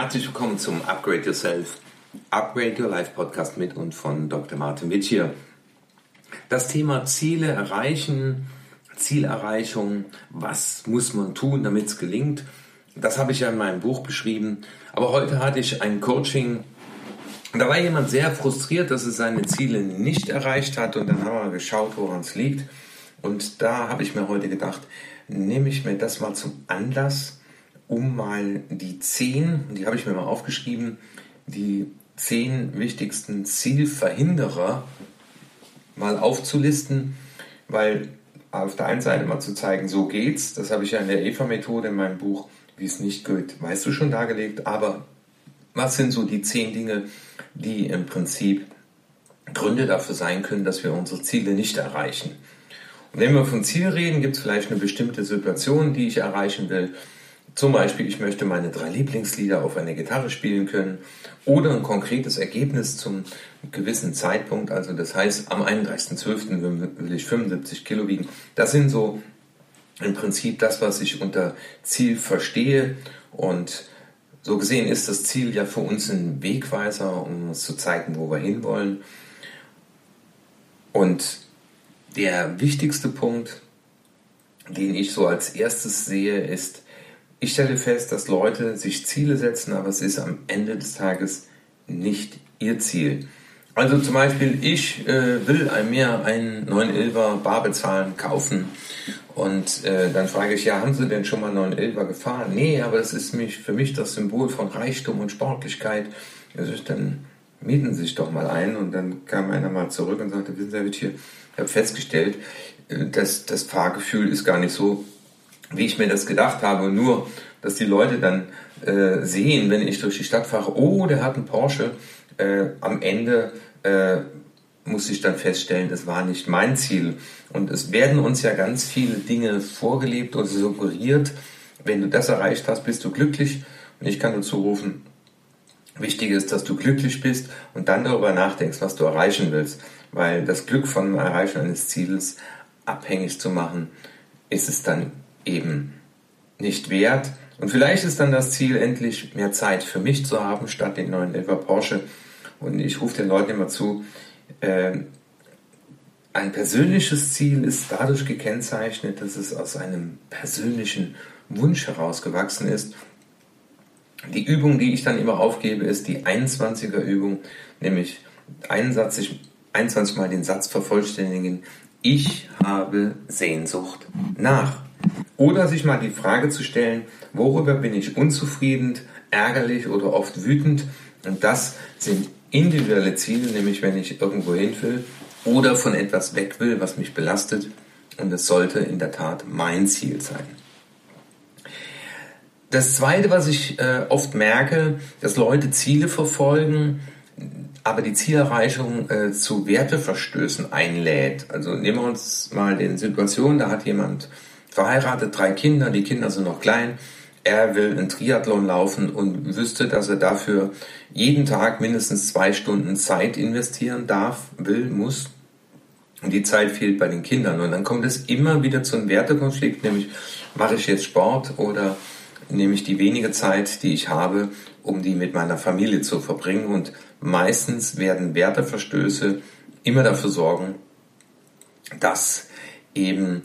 Herzlich willkommen zum Upgrade Yourself, Upgrade Your Life Podcast mit und von Dr. Martin Witt hier. Das Thema Ziele erreichen, Zielerreichung, was muss man tun, damit es gelingt, das habe ich ja in meinem Buch beschrieben. Aber heute hatte ich ein Coaching, da war jemand sehr frustriert, dass er seine Ziele nicht erreicht hat und dann haben wir geschaut, woran es liegt. Und da habe ich mir heute gedacht, nehme ich mir das mal zum Anlass, um mal die zehn, die habe ich mir mal aufgeschrieben, die zehn wichtigsten Zielverhinderer mal aufzulisten, weil auf der einen Seite mal zu zeigen, so geht's, das habe ich ja in der EVA-Methode in meinem Buch, wie es nicht geht, weißt du schon dargelegt, aber was sind so die zehn Dinge, die im Prinzip Gründe dafür sein können, dass wir unsere Ziele nicht erreichen? Und wenn wir von Ziel reden, gibt es vielleicht eine bestimmte Situation, die ich erreichen will. Zum Beispiel, ich möchte meine drei Lieblingslieder auf einer Gitarre spielen können oder ein konkretes Ergebnis zum gewissen Zeitpunkt. Also das heißt, am 31.12. will ich 75 Kilo wiegen. Das sind so im Prinzip das, was ich unter Ziel verstehe. Und so gesehen ist das Ziel ja für uns ein Wegweiser, um uns zu zeigen, wo wir hinwollen. Und der wichtigste Punkt, den ich so als erstes sehe, ist, ich stelle fest, dass Leute sich Ziele setzen, aber es ist am Ende des Tages nicht ihr Ziel. Also zum Beispiel, ich äh, will mir einen 911er Bar bezahlen, kaufen und äh, dann frage ich, ja, haben Sie denn schon mal 911er gefahren? Nee, aber das ist mich, für mich das Symbol von Reichtum und Sportlichkeit. Also dann mieten Sie sich doch mal ein und dann kam einer mal zurück und sagte, wissen Sie, ich habe festgestellt, äh, dass das Fahrgefühl ist gar nicht so wie ich mir das gedacht habe. Nur, dass die Leute dann äh, sehen, wenn ich durch die Stadt fahre, oh, der hat einen Porsche. Äh, am Ende äh, muss ich dann feststellen, das war nicht mein Ziel. Und es werden uns ja ganz viele Dinge vorgelebt oder suggeriert. Wenn du das erreicht hast, bist du glücklich. Und ich kann dazu rufen, wichtig ist, dass du glücklich bist und dann darüber nachdenkst, was du erreichen willst. Weil das Glück von Erreichen eines Ziels abhängig zu machen, ist es dann eben nicht wert. Und vielleicht ist dann das Ziel, endlich mehr Zeit für mich zu haben, statt den neuen Elva Porsche. Und ich rufe den Leuten immer zu, äh, ein persönliches Ziel ist dadurch gekennzeichnet, dass es aus einem persönlichen Wunsch herausgewachsen ist. Die Übung, die ich dann immer aufgebe, ist die 21er Übung, nämlich 21, 21 Mal den Satz vervollständigen. Ich habe Sehnsucht nach. Oder sich mal die Frage zu stellen, worüber bin ich unzufrieden, ärgerlich oder oft wütend. Und das sind individuelle Ziele, nämlich wenn ich irgendwo hin will oder von etwas weg will, was mich belastet. Und es sollte in der Tat mein Ziel sein. Das Zweite, was ich äh, oft merke, dass Leute Ziele verfolgen, aber die Zielerreichung äh, zu Werteverstößen einlädt. Also nehmen wir uns mal den Situation, da hat jemand verheiratet, drei Kinder, die Kinder sind noch klein. Er will einen Triathlon laufen und wüsste, dass er dafür jeden Tag mindestens zwei Stunden Zeit investieren darf, will, muss. Und die Zeit fehlt bei den Kindern. Und dann kommt es immer wieder zu einem Wertekonflikt, nämlich mache ich jetzt Sport oder nehme ich die wenige Zeit, die ich habe, um die mit meiner Familie zu verbringen. Und meistens werden Werteverstöße immer dafür sorgen, dass eben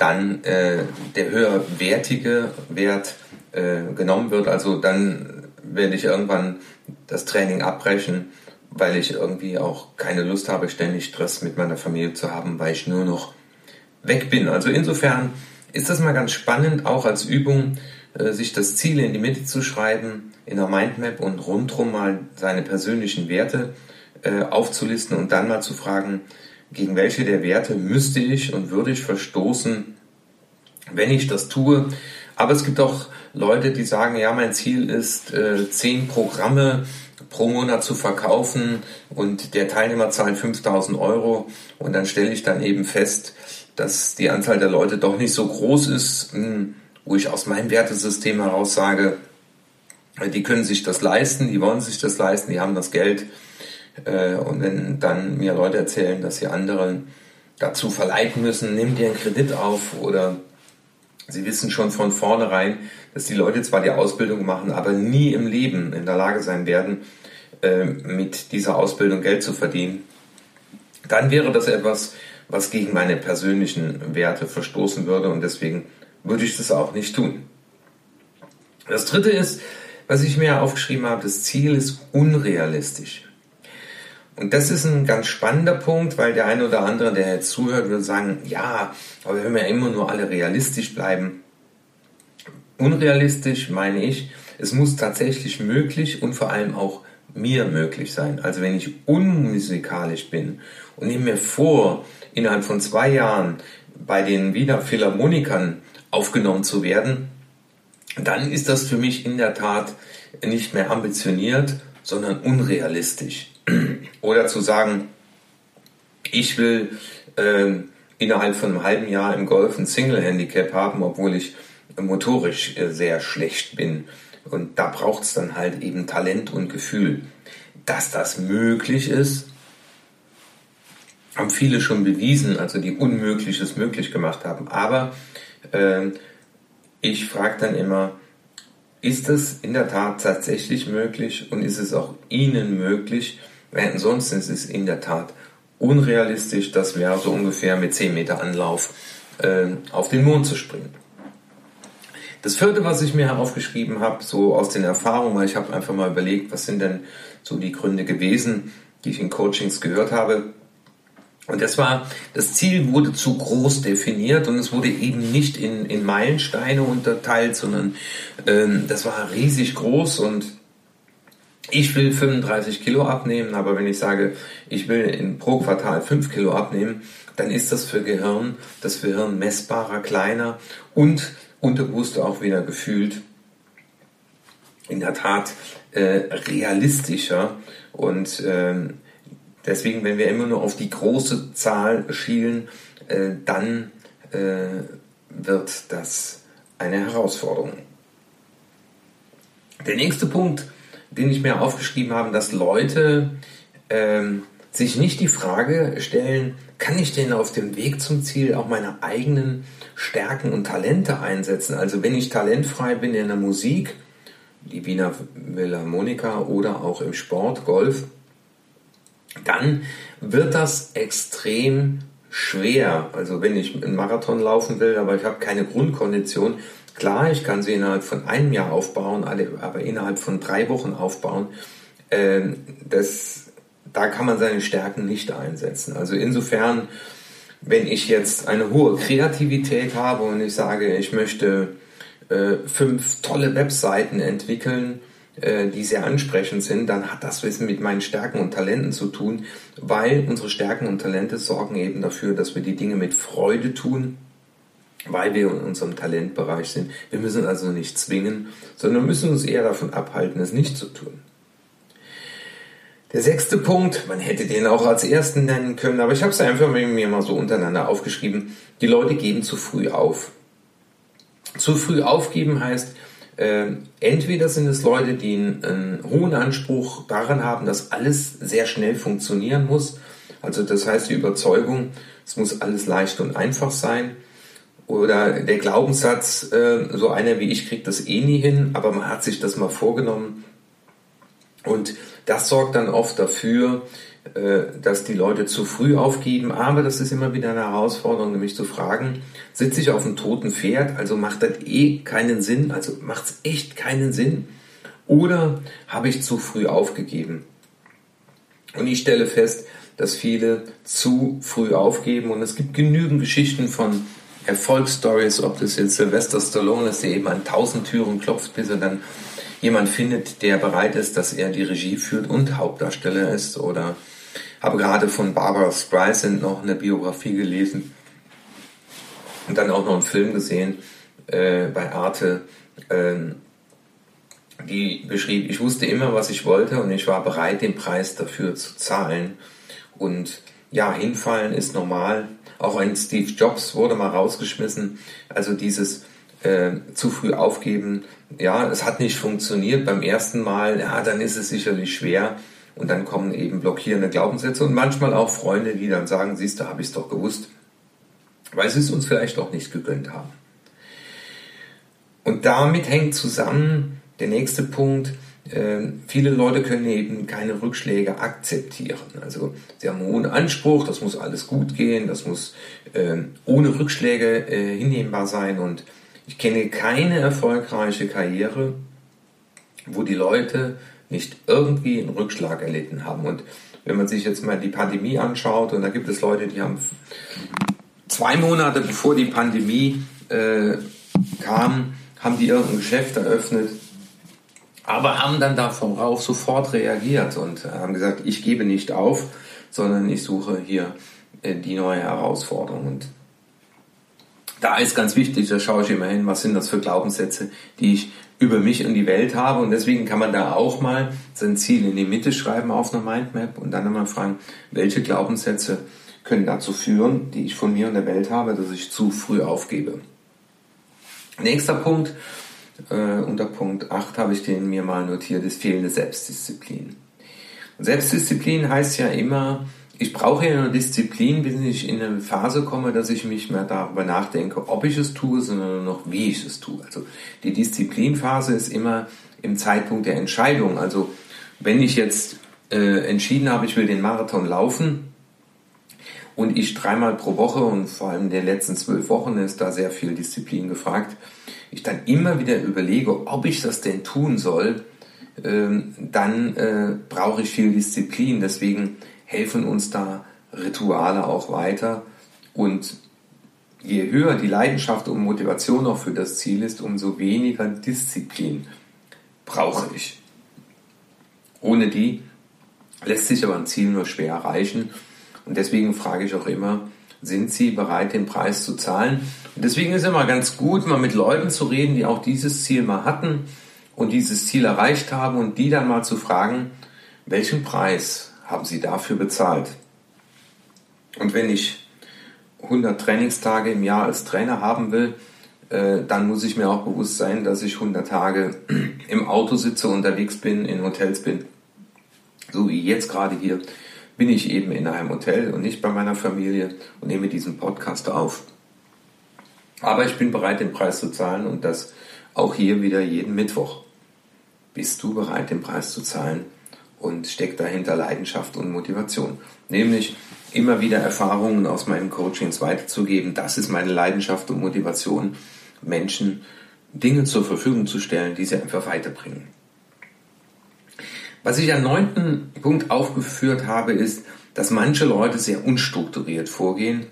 dann äh, der höherwertige Wert äh, genommen wird. Also dann werde ich irgendwann das Training abbrechen, weil ich irgendwie auch keine Lust habe, ständig Stress mit meiner Familie zu haben, weil ich nur noch weg bin. Also insofern ist das mal ganz spannend, auch als Übung, äh, sich das Ziel in die Mitte zu schreiben, in der Mindmap und rundherum mal seine persönlichen Werte äh, aufzulisten und dann mal zu fragen, gegen welche der Werte müsste ich und würde ich verstoßen, wenn ich das tue. Aber es gibt auch Leute, die sagen, ja, mein Ziel ist, äh, zehn Programme pro Monat zu verkaufen und der Teilnehmer zahlt 5000 Euro und dann stelle ich dann eben fest, dass die Anzahl der Leute doch nicht so groß ist, hm, wo ich aus meinem Wertesystem heraus sage, die können sich das leisten, die wollen sich das leisten, die haben das Geld. Äh, und wenn dann mir Leute erzählen, dass sie anderen dazu verleiten müssen, nimm dir einen Kredit auf oder sie wissen schon von vornherein, dass die Leute zwar die Ausbildung machen, aber nie im Leben in der Lage sein werden, äh, mit dieser Ausbildung Geld zu verdienen, dann wäre das etwas, was gegen meine persönlichen Werte verstoßen würde und deswegen würde ich das auch nicht tun. Das dritte ist, was ich mir aufgeschrieben habe, das Ziel ist unrealistisch. Und das ist ein ganz spannender Punkt, weil der eine oder andere, der jetzt zuhört, würde sagen, ja, aber wir immer nur alle realistisch bleiben. Unrealistisch meine ich, es muss tatsächlich möglich und vor allem auch mir möglich sein. Also wenn ich unmusikalisch bin und nehme mir vor, innerhalb von zwei Jahren bei den Wiener Philharmonikern aufgenommen zu werden, dann ist das für mich in der Tat nicht mehr ambitioniert, sondern unrealistisch. Oder zu sagen, ich will äh, innerhalb von einem halben Jahr im Golf ein Single-Handicap haben, obwohl ich motorisch äh, sehr schlecht bin. Und da braucht es dann halt eben Talent und Gefühl. Dass das möglich ist, haben viele schon bewiesen, also die Unmögliches möglich gemacht haben. Aber äh, ich frage dann immer, ist das in der Tat tatsächlich möglich und ist es auch Ihnen möglich? Weil ansonsten ist es in der Tat unrealistisch, das wäre so ungefähr mit 10 Meter Anlauf äh, auf den Mond zu springen. Das vierte, was ich mir aufgeschrieben habe, so aus den Erfahrungen, weil ich habe einfach mal überlegt, was sind denn so die Gründe gewesen, die ich in Coachings gehört habe. Und das war, das Ziel wurde zu groß definiert und es wurde eben nicht in, in Meilensteine unterteilt, sondern ähm, das war riesig groß und ich will 35 Kilo abnehmen, aber wenn ich sage, ich will in pro Quartal 5 Kilo abnehmen, dann ist das für Gehirn, das Gehirn messbarer, kleiner und unterbewusst auch wieder gefühlt in der Tat äh, realistischer und ähm, Deswegen, wenn wir immer nur auf die große Zahl schielen, äh, dann äh, wird das eine Herausforderung. Der nächste Punkt, den ich mir aufgeschrieben habe, dass Leute ähm, sich nicht die Frage stellen, kann ich denn auf dem Weg zum Ziel auch meine eigenen Stärken und Talente einsetzen? Also wenn ich talentfrei bin in der Musik, die Wiener Philharmoniker oder auch im Sport, Golf, dann wird das extrem schwer. Also wenn ich einen Marathon laufen will, aber ich habe keine Grundkondition, klar, ich kann sie innerhalb von einem Jahr aufbauen, aber innerhalb von drei Wochen aufbauen. Ähm, das, da kann man seine Stärken nicht einsetzen. Also insofern, wenn ich jetzt eine hohe Kreativität habe und ich sage, ich möchte äh, fünf tolle Webseiten entwickeln, äh, die sehr ansprechend sind, dann hat das Wissen mit meinen Stärken und Talenten zu tun, weil unsere Stärken und Talente sorgen eben dafür, dass wir die Dinge mit Freude tun, weil wir in unserem Talentbereich sind. Wir müssen also nicht zwingen, sondern müssen uns eher davon abhalten, es nicht zu tun. Der sechste Punkt, man hätte den auch als ersten nennen können, aber ich habe es einfach mir mal so untereinander aufgeschrieben. Die Leute geben zu früh auf. Zu früh aufgeben heißt, äh, entweder sind es Leute, die einen, einen hohen Anspruch daran haben, dass alles sehr schnell funktionieren muss. Also das heißt die Überzeugung, es muss alles leicht und einfach sein. Oder der Glaubenssatz, äh, so einer wie ich kriegt das eh nie hin, aber man hat sich das mal vorgenommen. Und das sorgt dann oft dafür, äh, dass die Leute zu früh aufgeben. Aber das ist immer wieder eine Herausforderung, nämlich zu fragen, sitze ich auf einem toten Pferd, also macht das eh keinen Sinn, also macht es echt keinen Sinn, oder habe ich zu früh aufgegeben? Und ich stelle fest, dass viele zu früh aufgeben und es gibt genügend Geschichten von Erfolgsstories, ob das jetzt Sylvester Stallone ist, der eben an tausend Türen klopft, bis er dann jemand findet, der bereit ist, dass er die Regie führt und Hauptdarsteller ist oder habe gerade von Barbara Streisand noch eine Biografie gelesen und dann auch noch einen Film gesehen äh, bei Arte, äh, die beschrieb, ich wusste immer, was ich wollte und ich war bereit, den Preis dafür zu zahlen. Und ja, hinfallen ist normal. Auch ein Steve Jobs wurde mal rausgeschmissen. Also dieses äh, zu früh aufgeben, ja, es hat nicht funktioniert beim ersten Mal, ja, dann ist es sicherlich schwer. Und dann kommen eben blockierende Glaubenssätze und manchmal auch Freunde, die dann sagen, siehst du, habe ich es doch gewusst, weil sie es uns vielleicht auch nicht gegönnt haben. Und damit hängt zusammen der nächste Punkt, viele Leute können eben keine Rückschläge akzeptieren. Also sie haben einen hohen Anspruch, das muss alles gut gehen, das muss äh, ohne Rückschläge äh, hinnehmbar sein. Und ich kenne keine erfolgreiche Karriere, wo die Leute nicht irgendwie einen Rückschlag erlitten haben. Und wenn man sich jetzt mal die Pandemie anschaut, und da gibt es Leute, die haben zwei Monate bevor die Pandemie äh, kam, haben die irgendein Geschäft eröffnet, aber haben dann darauf sofort reagiert und haben gesagt, ich gebe nicht auf, sondern ich suche hier äh, die neue Herausforderung. Und da ist ganz wichtig, da schaue ich immer hin, was sind das für Glaubenssätze, die ich über mich und die Welt habe. Und deswegen kann man da auch mal sein Ziel in die Mitte schreiben auf einer Mindmap und dann einmal fragen, welche Glaubenssätze können dazu führen, die ich von mir und der Welt habe, dass ich zu früh aufgebe. Nächster Punkt, äh, unter Punkt 8 habe ich den mir mal notiert, ist fehlende Selbstdisziplin. Und Selbstdisziplin heißt ja immer, ich brauche ja eine Disziplin, bis ich in eine Phase komme, dass ich mich mehr darüber nachdenke, ob ich es tue, sondern noch wie ich es tue. Also die Disziplinphase ist immer im Zeitpunkt der Entscheidung. Also wenn ich jetzt äh, entschieden habe, ich will den Marathon laufen, und ich dreimal pro Woche und vor allem in den letzten zwölf Wochen ist da sehr viel Disziplin gefragt, ich dann immer wieder überlege, ob ich das denn tun soll, ähm, dann äh, brauche ich viel Disziplin. Deswegen helfen uns da Rituale auch weiter. Und je höher die Leidenschaft und Motivation auch für das Ziel ist, umso weniger Disziplin brauche ich. Ohne die lässt sich aber ein Ziel nur schwer erreichen. Und deswegen frage ich auch immer, sind Sie bereit, den Preis zu zahlen? Und deswegen ist es immer ganz gut, mal mit Leuten zu reden, die auch dieses Ziel mal hatten und dieses Ziel erreicht haben und die dann mal zu fragen, welchen Preis haben Sie dafür bezahlt? Und wenn ich 100 Trainingstage im Jahr als Trainer haben will, äh, dann muss ich mir auch bewusst sein, dass ich 100 Tage im Auto sitze, unterwegs bin, in Hotels bin, so wie jetzt gerade hier, bin ich eben in einem Hotel und nicht bei meiner Familie und nehme diesen Podcast auf. Aber ich bin bereit, den Preis zu zahlen und das auch hier wieder jeden Mittwoch. Bist du bereit, den Preis zu zahlen? Und steckt dahinter Leidenschaft und Motivation. Nämlich immer wieder Erfahrungen aus meinen Coachings weiterzugeben. Das ist meine Leidenschaft und Motivation, Menschen Dinge zur Verfügung zu stellen, die sie einfach weiterbringen. Was ich am neunten Punkt aufgeführt habe, ist, dass manche Leute sehr unstrukturiert vorgehen.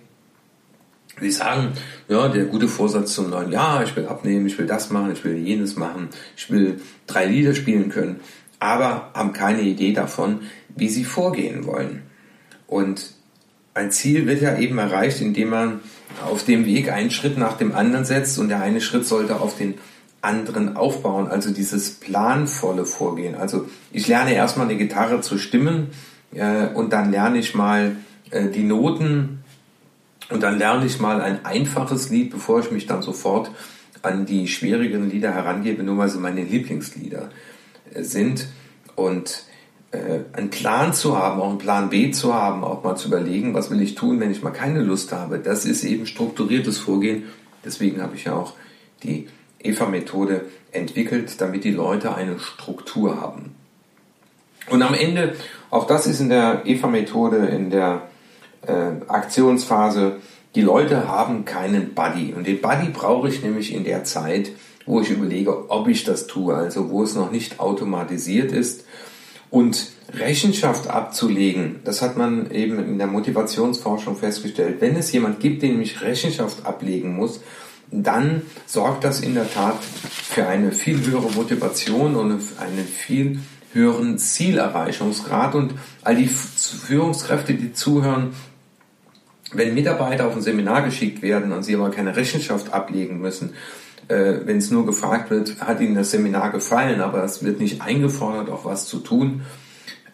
Sie sagen, ja, der gute Vorsatz zum neuen Jahr, ich will abnehmen, ich will das machen, ich will jenes machen, ich will drei Lieder spielen können, aber haben keine Idee davon, wie sie vorgehen wollen. Und ein Ziel wird ja eben erreicht, indem man auf dem Weg einen Schritt nach dem anderen setzt und der eine Schritt sollte auf den anderen aufbauen, also dieses planvolle Vorgehen. Also ich lerne erstmal eine Gitarre zu stimmen äh, und dann lerne ich mal äh, die Noten und dann lerne ich mal ein einfaches Lied, bevor ich mich dann sofort an die schwierigen Lieder herangebe, nur weil sie meine Lieblingslieder äh, sind. Und äh, einen Plan zu haben, auch einen Plan B zu haben, auch mal zu überlegen, was will ich tun, wenn ich mal keine Lust habe, das ist eben strukturiertes Vorgehen. Deswegen habe ich ja auch die EVA-Methode entwickelt, damit die Leute eine Struktur haben. Und am Ende, auch das ist in der EVA-Methode, in der äh, Aktionsphase, die Leute haben keinen Buddy. Und den Buddy brauche ich nämlich in der Zeit, wo ich überlege, ob ich das tue, also wo es noch nicht automatisiert ist. Und Rechenschaft abzulegen, das hat man eben in der Motivationsforschung festgestellt. Wenn es jemand gibt, den ich Rechenschaft ablegen muss, dann sorgt das in der Tat für eine viel höhere Motivation und einen viel höheren Zielerreichungsgrad. Und all die Führungskräfte, die zuhören, wenn Mitarbeiter auf ein Seminar geschickt werden und sie aber keine Rechenschaft ablegen müssen, äh, wenn es nur gefragt wird, hat Ihnen das Seminar gefallen, aber es wird nicht eingefordert, auch was zu tun.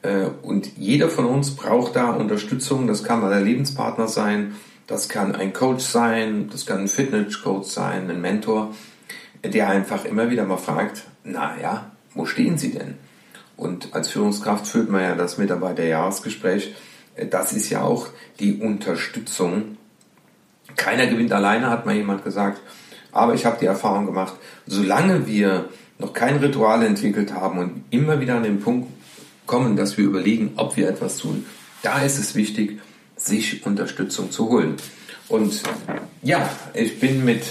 Äh, und jeder von uns braucht da Unterstützung. Das kann mal der Lebenspartner sein, das kann ein Coach sein, das kann ein Fitnesscoach sein, ein Mentor, der einfach immer wieder mal fragt, na ja, wo stehen Sie denn? Und als Führungskraft führt man ja das Mitarbeiterjahresgespräch. Das ist ja auch die Unterstützung. Keiner gewinnt alleine, hat mal jemand gesagt. Aber ich habe die Erfahrung gemacht, solange wir noch kein Ritual entwickelt haben und immer wieder an den Punkt kommen, dass wir überlegen, ob wir etwas tun, da ist es wichtig, sich Unterstützung zu holen. Und ja, ich bin mit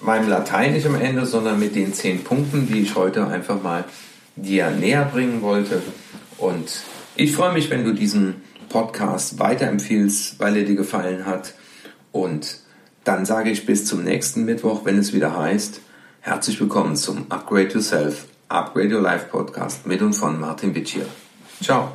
meinem Latein nicht am Ende, sondern mit den zehn Punkten, die ich heute einfach mal dir näher bringen wollte. Und ich freue mich, wenn du diesen Podcast weiterempfiehlst, weil er dir gefallen hat. Und dann sage ich bis zum nächsten Mittwoch, wenn es wieder heißt, herzlich willkommen zum Upgrade Yourself, Upgrade Your Life Podcast mit und von Martin Wittier. Ciao.